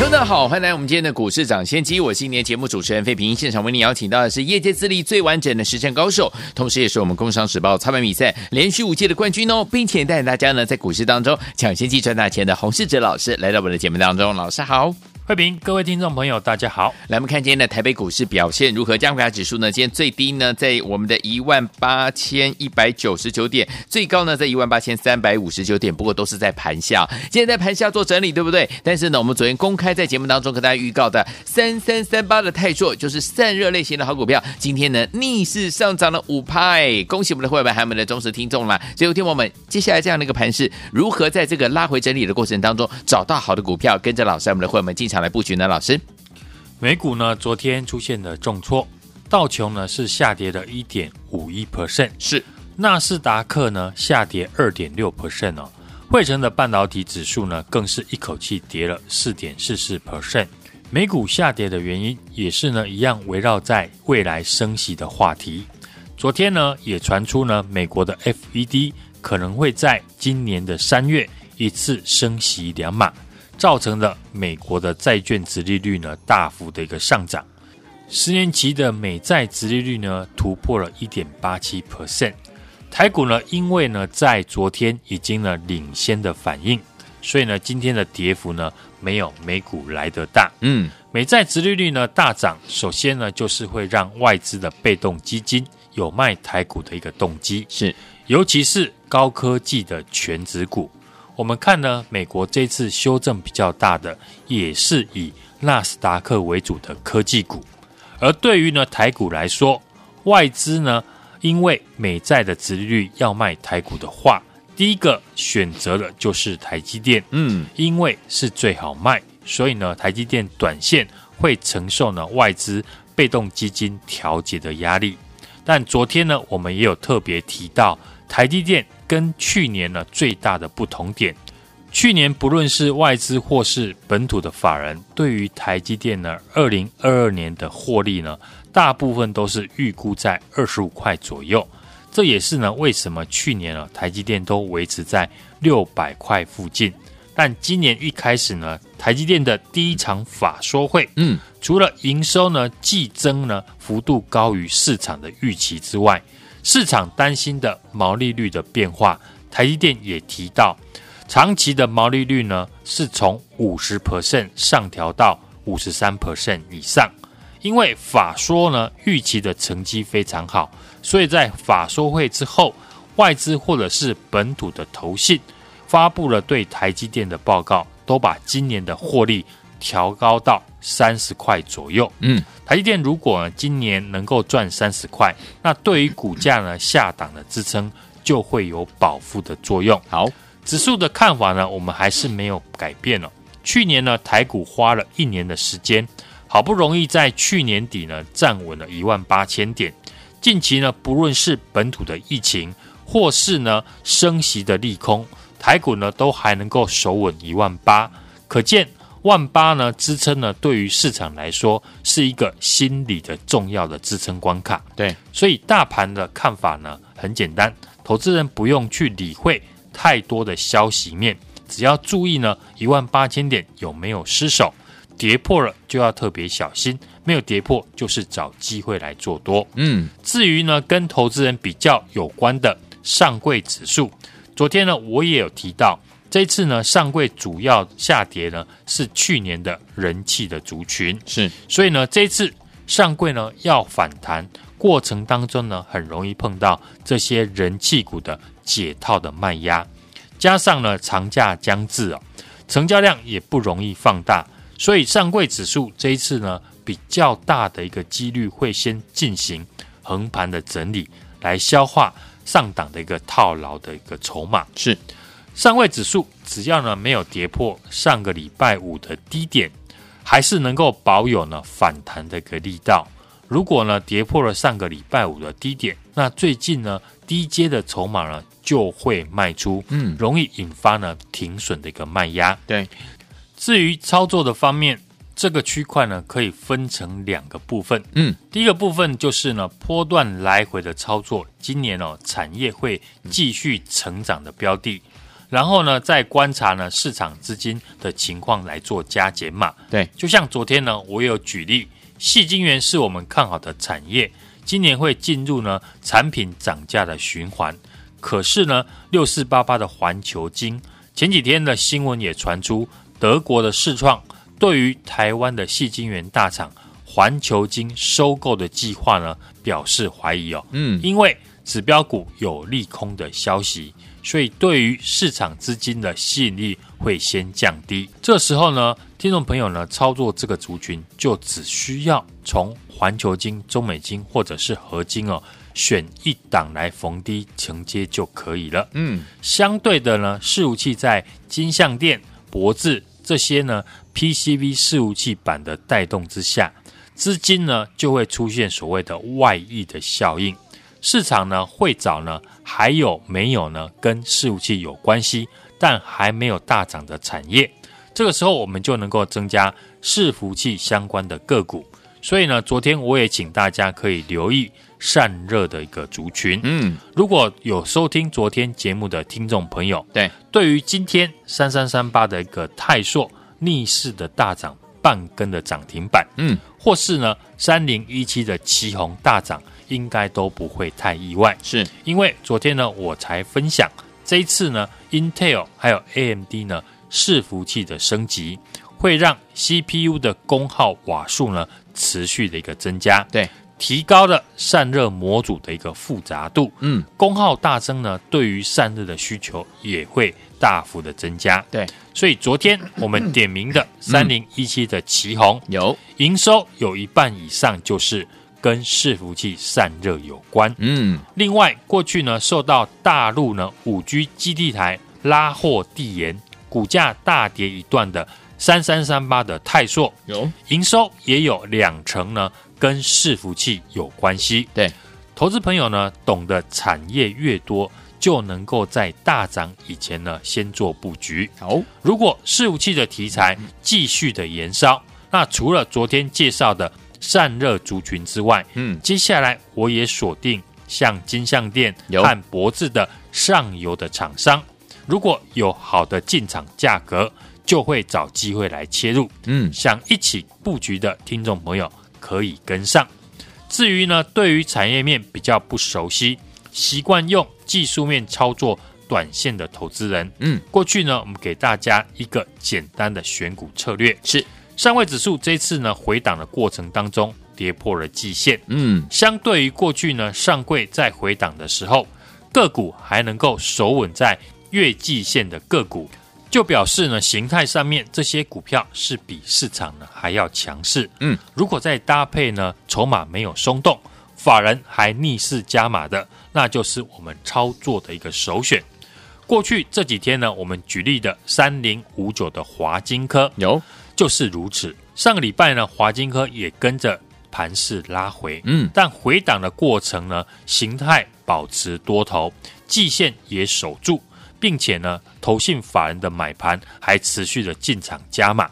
大家好，欢迎来我们今天的股市抢先机。我是今年节目主持人费平，现场为您邀请到的是业界资历最完整的实战高手，同时也是我们工商时报操盘比赛连续五届的冠军哦，并且带领大家呢在股市当中抢先机赚大钱的洪世哲老师来到我们的节目当中，老师好。慧平，各位听众朋友，大家好。来，我们看今天的台北股市表现如何？加权指数呢？今天最低呢，在我们的一万八千一百九十九点，最高呢，在一万八千三百五十九点。不过都是在盘下，今天在盘下做整理，对不对？但是呢，我们昨天公开在节目当中跟大家预告的三三三八的泰硕，就是散热类型的好股票，今天呢逆势上涨了五派，恭喜我们的会员还有我们的忠实听众啦！所以，听我们接下来这样的一个盘势，如何在这个拉回整理的过程当中找到好的股票，跟着老师我们的会员们进场。来布局呢，老师。美股呢，昨天出现了重挫，道琼呢是下跌了一点五一 percent，是纳斯达克呢下跌二点六 percent 哦，汇成的半导体指数呢更是一口气跌了四点四四 percent。美股下跌的原因也是呢一样围绕在未来升息的话题。昨天呢也传出呢美国的 FED 可能会在今年的三月一次升息两码。造成了美国的债券殖利率呢大幅的一个上涨，十年期的美债殖利率呢突破了一点八七 percent，台股呢因为呢在昨天已经呢领先的反应，所以呢今天的跌幅呢没有美股来得大。嗯，美债殖利率呢大涨，首先呢就是会让外资的被动基金有卖台股的一个动机，是。尤其是高科技的全值股。我们看呢，美国这次修正比较大的，也是以纳斯达克为主的科技股。而对于呢台股来说，外资呢，因为美债的殖利率要卖台股的话，第一个选择的就是台积电。嗯，因为是最好卖，所以呢，台积电短线会承受呢外资被动基金调节的压力。但昨天呢，我们也有特别提到台积电。跟去年呢最大的不同点，去年不论是外资或是本土的法人，对于台积电呢，二零二二年的获利呢，大部分都是预估在二十五块左右。这也是呢为什么去年呢台积电都维持在六百块附近。但今年一开始呢，台积电的第一场法说会，嗯，除了营收呢季增呢幅度高于市场的预期之外，市场担心的毛利率的变化，台积电也提到，长期的毛利率呢是从五十 percent 上调到五十三 percent 以上。因为法说呢预期的成绩非常好，所以在法说会之后，外资或者是本土的投信发布了对台积电的报告，都把今年的获利调高到三十块左右。嗯。台积电如果今年能够赚三十块，那对于股价呢下档的支撑就会有保护的作用。好，指数的看法呢，我们还是没有改变了。去年呢，台股花了一年的时间，好不容易在去年底呢站稳了一万八千点。近期呢，不论是本土的疫情，或是呢升息的利空，台股呢都还能够守稳一万八，可见。万八呢支撑呢，对于市场来说是一个心理的重要的支撑关卡。对，所以大盘的看法呢很简单，投资人不用去理会太多的消息面，只要注意呢一万八千点有没有失守，跌破了就要特别小心，没有跌破就是找机会来做多。嗯，至于呢跟投资人比较有关的上柜指数，昨天呢我也有提到。这一次呢，上柜主要下跌呢是去年的人气的族群，是，所以呢，这一次上柜呢要反弹过程当中呢，很容易碰到这些人气股的解套的卖压，加上呢长假将至啊，成交量也不容易放大，所以上柜指数这一次呢比较大的一个几率会先进行横盘的整理，来消化上档的一个套牢的一个筹码，是。上位指数只要呢没有跌破上个礼拜五的低点，还是能够保有呢反弹的一个力道。如果呢跌破了上个礼拜五的低点，那最近呢，低阶的筹码呢就会卖出，嗯，容易引发呢停损的一个卖压。对，至于操作的方面，这个区块呢可以分成两个部分，嗯，第一个部分就是呢波段来回的操作，今年哦产业会继续成长的标的，然后呢再观察呢市场资金的情况来做加减码。对，就像昨天呢我有举例，细晶圆是我们看好的产业。今年会进入呢产品涨价的循环，可是呢六四八八的环球金前几天的新闻也传出，德国的世创对于台湾的细晶圆大厂环球金收购的计划呢表示怀疑哦，嗯，因为指标股有利空的消息，所以对于市场资金的吸引力会先降低。这时候呢，听众朋友呢操作这个族群就只需要从。环球金、中美金或者是合金哦，选一档来逢低承接就可以了。嗯，相对的呢，伺服器在金相电、博智这些呢 PCB 伺服器板的带动之下，资金呢就会出现所谓的外溢的效应。市场呢会找呢还有没有呢跟伺服器有关系但还没有大涨的产业，这个时候我们就能够增加伺服器相关的个股。所以呢，昨天我也请大家可以留意散热的一个族群。嗯，如果有收听昨天节目的听众朋友，对，对于今天三三三八的一个泰硕逆势的大涨半根的涨停板，嗯，或是呢三零一七的奇鋐大涨，应该都不会太意外。是。因为昨天呢，我才分享这一次呢，Intel 还有 AMD 呢伺服器的升级，会让 CPU 的功耗瓦数呢。持续的一个增加，对，提高了散热模组的一个复杂度，嗯，功耗大增呢，对于散热的需求也会大幅的增加，对，所以昨天我们点名的三零一七的奇鋐有。营收有一半以上就是跟伺服器散热有关，嗯，另外过去呢受到大陆呢五 G 基地台拉货递延，股价大跌一段的。三三三八的泰硕有营收也有两成呢，跟伺服器有关系。对，投资朋友呢，懂得产业越多，就能够在大涨以前呢，先做布局。好，如果伺服器的题材继续的延烧，那除了昨天介绍的散热族群之外，嗯，接下来我也锁定像金像店和博智的上游的厂商，如果有好的进场价格。就会找机会来切入，嗯，想一起布局的听众朋友可以跟上。至于呢，对于产业面比较不熟悉，习惯用技术面操作短线的投资人，嗯，过去呢，我们给大家一个简单的选股策略，是上位指数这一次呢回档的过程当中跌破了季线，嗯，相对于过去呢上柜在回档的时候，个股还能够守稳在月季线的个股。就表示呢，形态上面这些股票是比市场呢还要强势。嗯，如果再搭配呢，筹码没有松动，法人还逆势加码的，那就是我们操作的一个首选。过去这几天呢，我们举例的三零五九的华金科有就是如此。上个礼拜呢，华金科也跟着盘势拉回，嗯，但回档的过程呢，形态保持多头，季线也守住。并且呢，投信法人的买盘还持续的进场加码，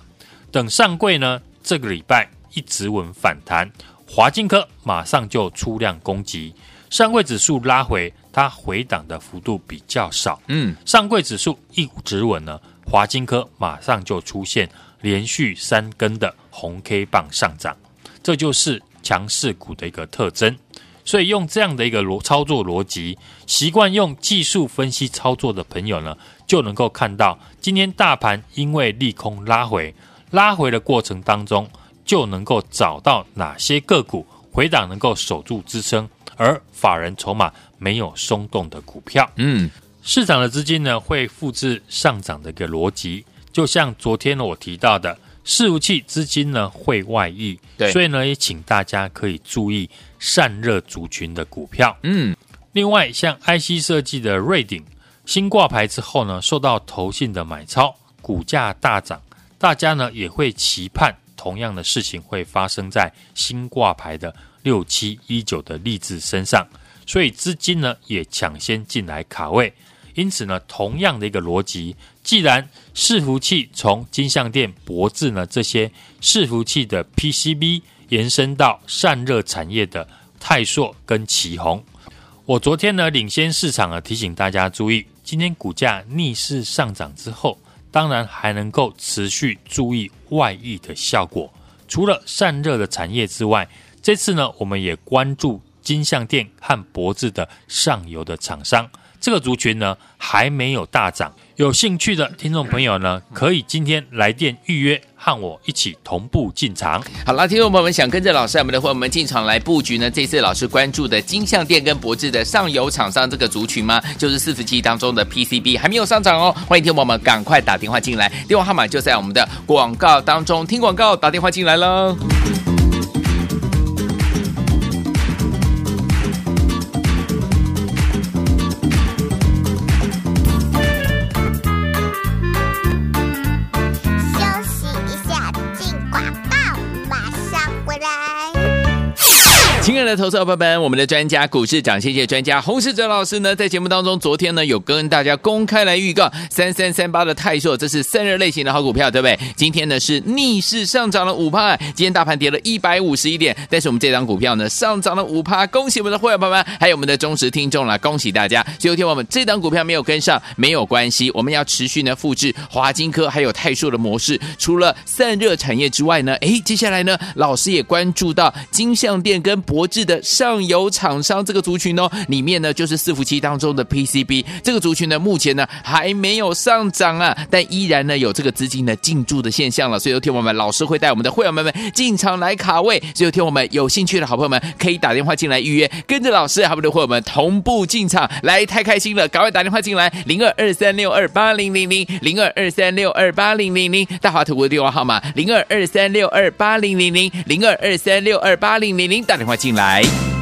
等上柜呢，这个礼拜一直稳反弹，华金科马上就出量攻击，上柜指数拉回，它回档的幅度比较少，嗯，上柜指数一直稳呢，华金科马上就出现连续三根的红 K 棒上涨，这就是强势股的一个特征。所以用这样的一个逻操作逻辑，习惯用技术分析操作的朋友呢，就能够看到今天大盘因为利空拉回，拉回的过程当中，就能够找到哪些个股回档能够守住支撑，而法人筹码没有松动的股票。嗯，市场的资金呢会复制上涨的一个逻辑，就像昨天我提到的。伺服器资金呢会外溢，对，所以呢也请大家可以注意散热族群的股票。嗯，另外像 IC 设计的瑞鼎新挂牌之后呢，受到投信的买超，股价大涨，大家呢也会期盼同样的事情会发生在新挂牌的六七一九的力智身上，所以资金呢也抢先进来卡位。因此呢，同样的一个逻辑，既然伺服器从金像电、博智呢这些伺服器的 PCB 延伸到散热产业的泰硕跟奇宏，我昨天呢领先市场啊，提醒大家注意，今天股价逆势上涨之后，当然还能够持续注意外溢的效果。除了散热的产业之外，这次呢，我们也关注金像电和博智的上游的厂商。这个族群呢还没有大涨，有兴趣的听众朋友呢，可以今天来电预约，和我一起同步进场。好了，听众朋友们想跟着老师，我们的伙伴们进场来布局呢？这次老师关注的金像电跟博智的上游厂商这个族群吗？就是四十七当中的 PCB 还没有上涨哦。欢迎听众朋友们赶快打电话进来，电话号码就在我们的广告当中，听广告打电话进来喽。的投资伙伴们，我们的专家股市长，谢谢专家洪世哲老师呢，在节目当中，昨天呢有跟大家公开来预告三三三八的泰硕，这是散热类型的好股票，对不对？今天呢是逆势上涨了五趴，今天大盘跌了一百五十一点，但是我们这档股票呢上涨了五趴，恭喜我们的会员朋友们，还有我们的忠实听众啦，恭喜大家！所以有天我们这档股票没有跟上没有关系，我们要持续呢复制华金科还有泰硕的模式，除了散热产业之外呢，诶，接下来呢老师也关注到金像电跟博。是的上游厂商这个族群哦，里面呢就是伺服器当中的 PCB 这个族群呢，目前呢还没有上涨啊，但依然呢有这个资金的进驻的现象了。所以有听我们老师会带我们的会员们们进场来卡位，所以有听我们有兴趣的好朋友们可以打电话进来预约，跟着老师还不的会员们同步进场来，太开心了，赶快打电话进来零二二三六二八零零零零二二三六二八零零零大华图的电话号码零二二三六二八零零零零二二三六二八零零零打电话进。来来。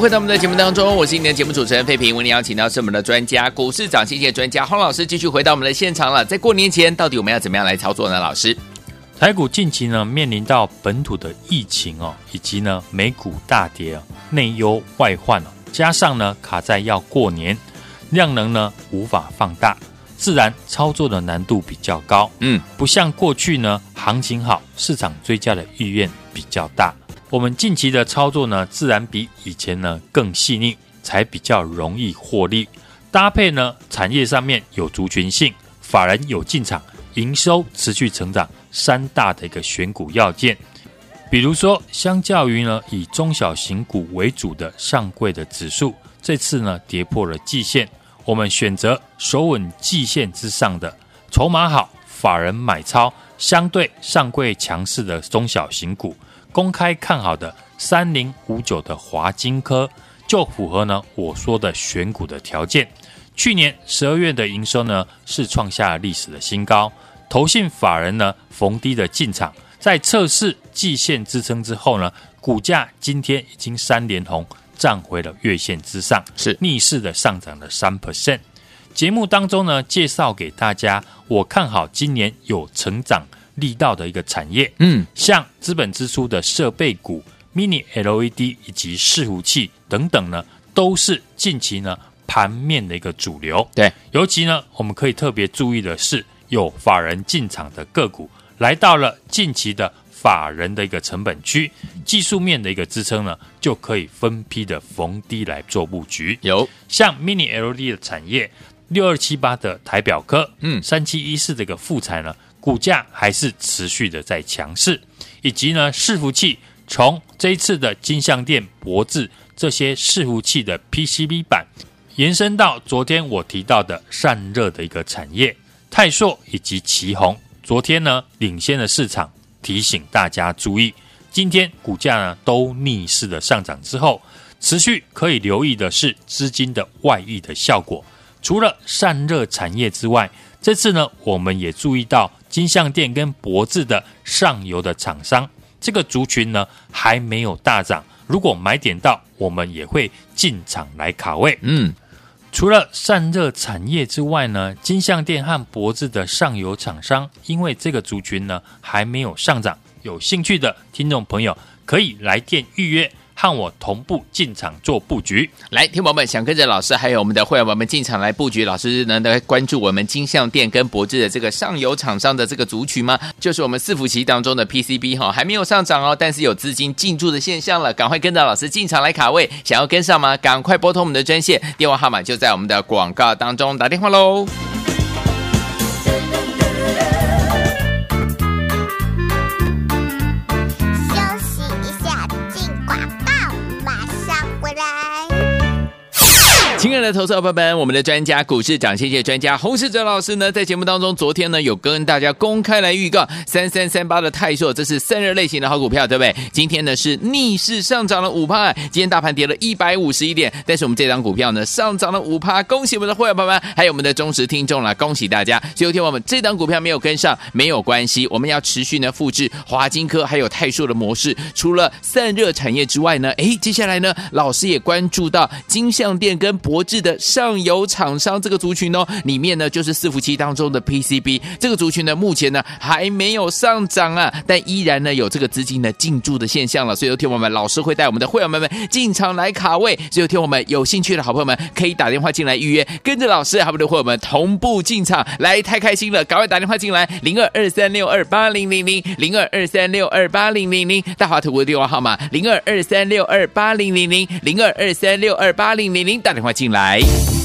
续回到我们的节目当中，我是今天的节目主持人费平。为您邀请到是我们的专家，股市涨跌线专家洪老师，继续回到我们的现场了。在过年前，到底我们要怎么样来操作呢？老师，台股近期呢面临到本土的疫情哦，以及呢美股大跌啊，内忧外患哦，加上呢卡在要过年，量能呢无法放大，自然操作的难度比较高。嗯，不像过去呢行情好，市场追加的意愿比较大。我们近期的操作呢，自然比以前呢更细腻，才比较容易获利。搭配呢，产业上面有族群性，法人有进场，营收持续成长，三大的一个选股要件。比如说，相较于呢以中小型股为主的上柜的指数，这次呢跌破了季线，我们选择守稳季线之上的，筹码好，法人买超，相对上柜强势的中小型股。公开看好的三零五九的华金科，就符合呢我说的选股的条件。去年十二月的营收呢是创下历史的新高，投信法人呢逢低的进场，在测试季线支撑之后呢，股价今天已经三连红，站回了月线之上，是逆势的上涨了三 percent。节目当中呢介绍给大家，我看好今年有成长。力道的一个产业，嗯，像资本支出的设备股、Mini LED 以及伺服器等等呢，都是近期呢盘面的一个主流。对，尤其呢，我们可以特别注意的是，有法人进场的个股来到了近期的法人的一个成本区，技术面的一个支撑呢，就可以分批的逢低来做布局。有像 Mini LED 的产业，六二七八的台表科，嗯，三七一四这个富材呢。股价还是持续的在强势，以及呢，伺服器从这一次的金像电、博智这些伺服器的 PCB 板，延伸到昨天我提到的散热的一个产业，泰硕以及奇鋐，昨天呢领先的市场，提醒大家注意，今天股价呢都逆势的上涨之后，持续可以留意的是资金的外溢的效果，除了散热产业之外。这次呢，我们也注意到金像电跟博智的上游的厂商，这个族群呢还没有大涨。如果买点到，我们也会进场来卡位。嗯，除了散热产业之外呢，金像电和博智的上游厂商，因为这个族群呢还没有上涨，有兴趣的听众朋友可以来电预约。和我同步进场做布局，来，听友们想跟着老师还有我们的会员们进场来布局，老师呢来关注我们金像电跟博智的这个上游厂商的这个族群吗？就是我们伺服器当中的 PCB 哈，还没有上涨哦，但是有资金进驻的现象了，赶快跟着老师进场来卡位，想要跟上吗？赶快拨通我们的专线，电话号码就在我们的广告当中，打电话喽。亲爱的投资者朋友们，我们的专家股市长，谢谢专家洪世哲老师呢，在节目当中，昨天呢有跟大家公开来预告三三三八的泰硕，这是散热类型的好股票，对不对？今天呢是逆势上涨了五趴，今天大盘跌了一百五十一点，但是我们这张股票呢上涨了五趴，恭喜我们的会员朋友们，还有我们的忠实听众啦，恭喜大家！所以有天我们这张股票没有跟上没有关系，我们要持续呢复制华金科还有泰硕的模式，除了散热产业之外呢，诶，接下来呢老师也关注到金像电跟。博制的上游厂商这个族群哦，里面呢就是伺服器当中的 PCB 这个族群呢，目前呢还没有上涨啊，但依然呢有这个资金的进驻的现象了。所以有听我们老师会带我们的会员们们进场来卡位，所以有听我们有兴趣的好朋友们可以打电话进来预约，跟着老师还不的会员们同步进场来，太开心了，赶快打电话进来零二二三六二八零零零零二二三六二八零零零大华图的电话号码零二二三六二八零零零零二二三六二八零零零打电话。进来。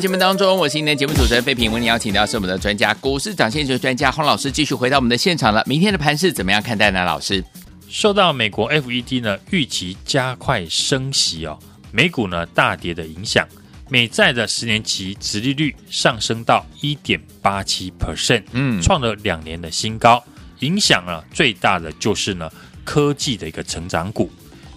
的节目当中，我是今天的节目主持人费平，为您邀请到是我们的专家，股市涨先机专家洪老师，继续回到我们的现场了。明天的盘势怎么样看待呢？老师，受到美国 FED 呢预期加快升息哦，美股呢大跌的影响，美债的十年期殖利率上升到一点八七 percent，嗯，创了两年的新高。影响呢最大的就是呢科技的一个成长股，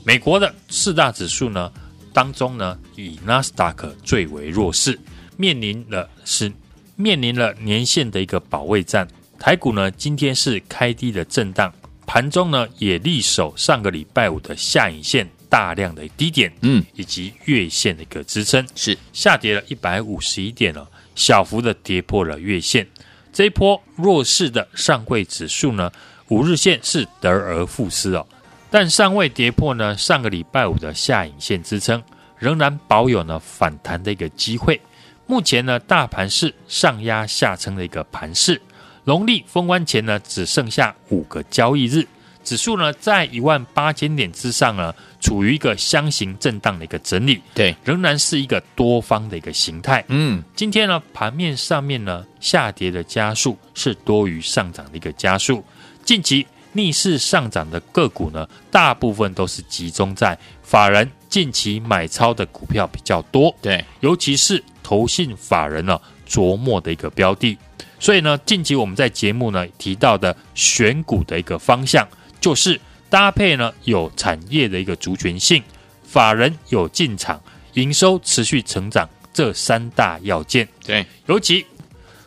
美国的四大指数呢。当中呢，以纳斯达克最为弱势，面临了是面临了年线的一个保卫战。台股呢，今天是开低的震荡，盘中呢也力守上个礼拜五的下影线大量的低点，嗯，以及月线的一个支撑，是下跌了一百五十一点了，小幅的跌破了月线。这一波弱势的上柜指数呢，五日线是得而复失哦。但尚未跌破呢上个礼拜五的下影线支撑，仍然保有呢反弹的一个机会。目前呢大盘是上压下撑的一个盘势，农历封关前呢只剩下五个交易日，指数呢在一万八千点之上呢处于一个箱型震荡的一个整理，对，仍然是一个多方的一个形态。嗯，今天呢盘面上面呢下跌的加速是多于上涨的一个家数，近期。逆势上涨的个股呢，大部分都是集中在法人近期买超的股票比较多，对，尤其是投信法人呢琢磨的一个标的。所以呢，近期我们在节目呢提到的选股的一个方向，就是搭配呢有产业的一个族群性，法人有进场，营收持续成长这三大要件。对，尤其。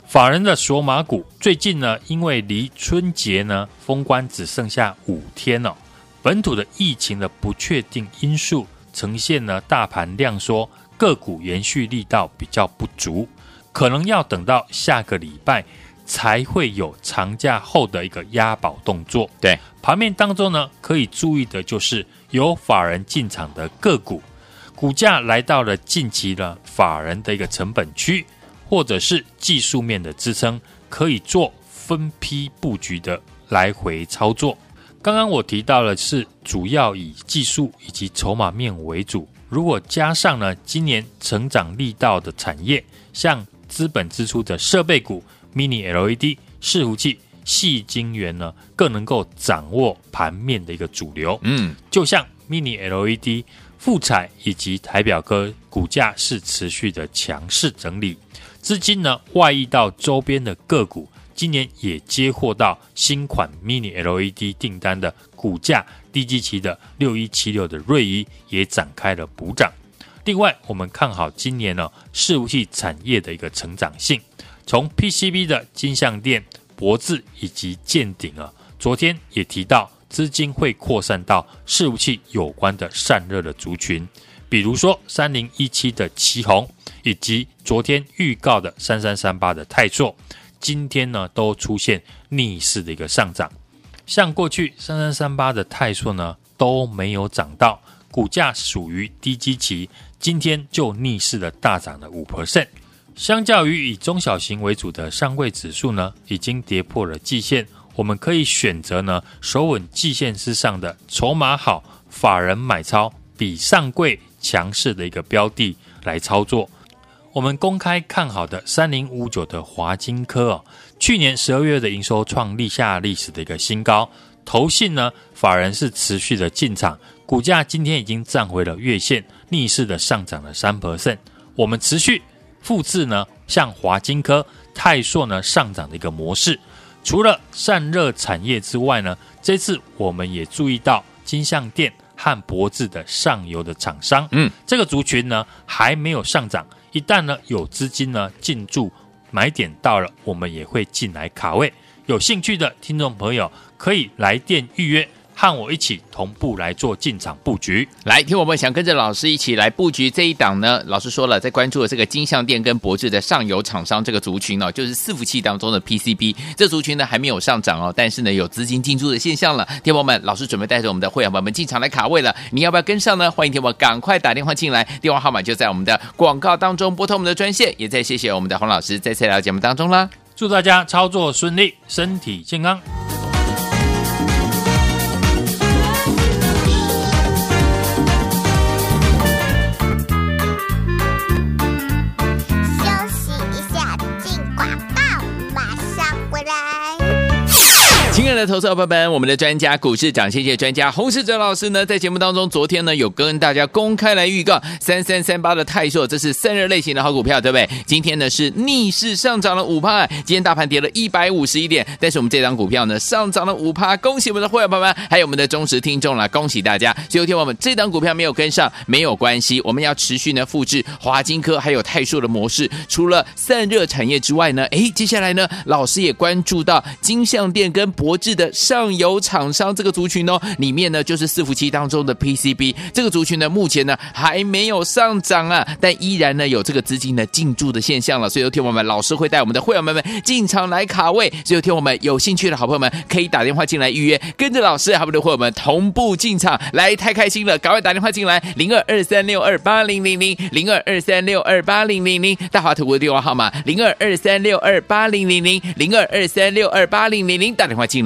法人的索马股最近呢，因为离春节呢封关只剩下五天了，本土的疫情的不确定因素呈现呢大盘量缩，个股延续力道比较不足，可能要等到下个礼拜才会有长假后的一个押宝动作。对，盘面当中呢，可以注意的就是有法人进场的个股，股价来到了近期的法人的一个成本区。或者是技术面的支撑，可以做分批布局的来回操作。刚刚我提到的是主要以技术以及筹码面为主，如果加上呢今年成长力道的产业，像资本支出的设备股、Mini LED、伺服器、细晶圆呢，更能够掌握盘面的一个主流。嗯，就像 Mini LED、富彩以及台表哥股价是持续的强势整理。资金呢外溢到周边的个股，今年也接获到新款 Mini LED 订单的股价低基期的六一七六的瑞仪也展开了补涨。另外，我们看好今年呢伺服器产业的一个成长性，从 PCB 的金像电、博智以及健鼎啊，昨天也提到资金会扩散到伺服器有关的散热的族群，比如说三零一七的奇鋐。以及昨天预告的三三三八的泰硕，今天呢都出现逆势的一个上涨。像过去三三三八的泰硕呢都没有涨到，股价属于低基期，今天就逆势的大涨了五 percent。相较于以中小型为主的上柜指数呢，已经跌破了季线，我们可以选择呢守稳季线之上的筹码好、法人买超比上柜强势的一个标的来操作。我们公开看好的三零五九的华金科哦，去年十二月的营收创立下历史的一个新高，投信呢法人是持续的进场，股价今天已经站回了月线，逆势的上涨了三 percent。我们持续复制呢，像华金科、泰硕呢上涨的一个模式。除了散热产业之外呢，这次我们也注意到金像电和博智的上游的厂商，嗯，这个族群呢还没有上涨。一旦呢有资金呢进驻，买点到了，我们也会进来卡位。有兴趣的听众朋友可以来电预约。和我一起同步来做进场布局，来听我们想跟着老师一起来布局这一档呢？老师说了，在关注的这个金像店跟博智的上游厂商这个族群呢、哦，就是伺服器当中的 PCB 这族群呢还没有上涨哦，但是呢有资金进驻的现象了。听友们，老师准备带着我们的会员朋友们进场来卡位了，你要不要跟上呢？欢迎听我赶快打电话进来，电话号码就在我们的广告当中，拨通我们的专线。也再谢谢我们的洪老师再次来到节目当中啦，祝大家操作顺利，身体健康。亲爱的投资伙伴们，我们的专家股市长，谢谢专家洪世哲老师呢，在节目当中，昨天呢有跟大家公开来预告三三三八的泰硕，这是散热类型的好股票，对不对？今天呢是逆势上涨了五趴，今天大盘跌了一百五十一点，但是我们这档股票呢上涨了五趴，恭喜我们的会员朋友们，还有我们的忠实听众了，恭喜大家！所以有天我们这档股票没有跟上没有关系，我们要持续呢复制华金科还有泰硕的模式，除了散热产业之外呢，哎，接下来呢老师也关注到金像电跟博制的上游厂商这个族群哦，里面呢就是伺服器当中的 PCB 这个族群呢，目前呢还没有上涨啊，但依然呢有这个资金的进驻的现象了。所以有天我们老师会带我们的会员们们进场来卡位，所以有天我们有兴趣的好朋友们可以打电话进来预约，跟着老师还不的会员们同步进场来，太开心了，赶快打电话进来零二二三六二八零零零零二二三六二八零零零大华图的电话号码零二二三六二八零零零零二二三六二八零零零打电话进来。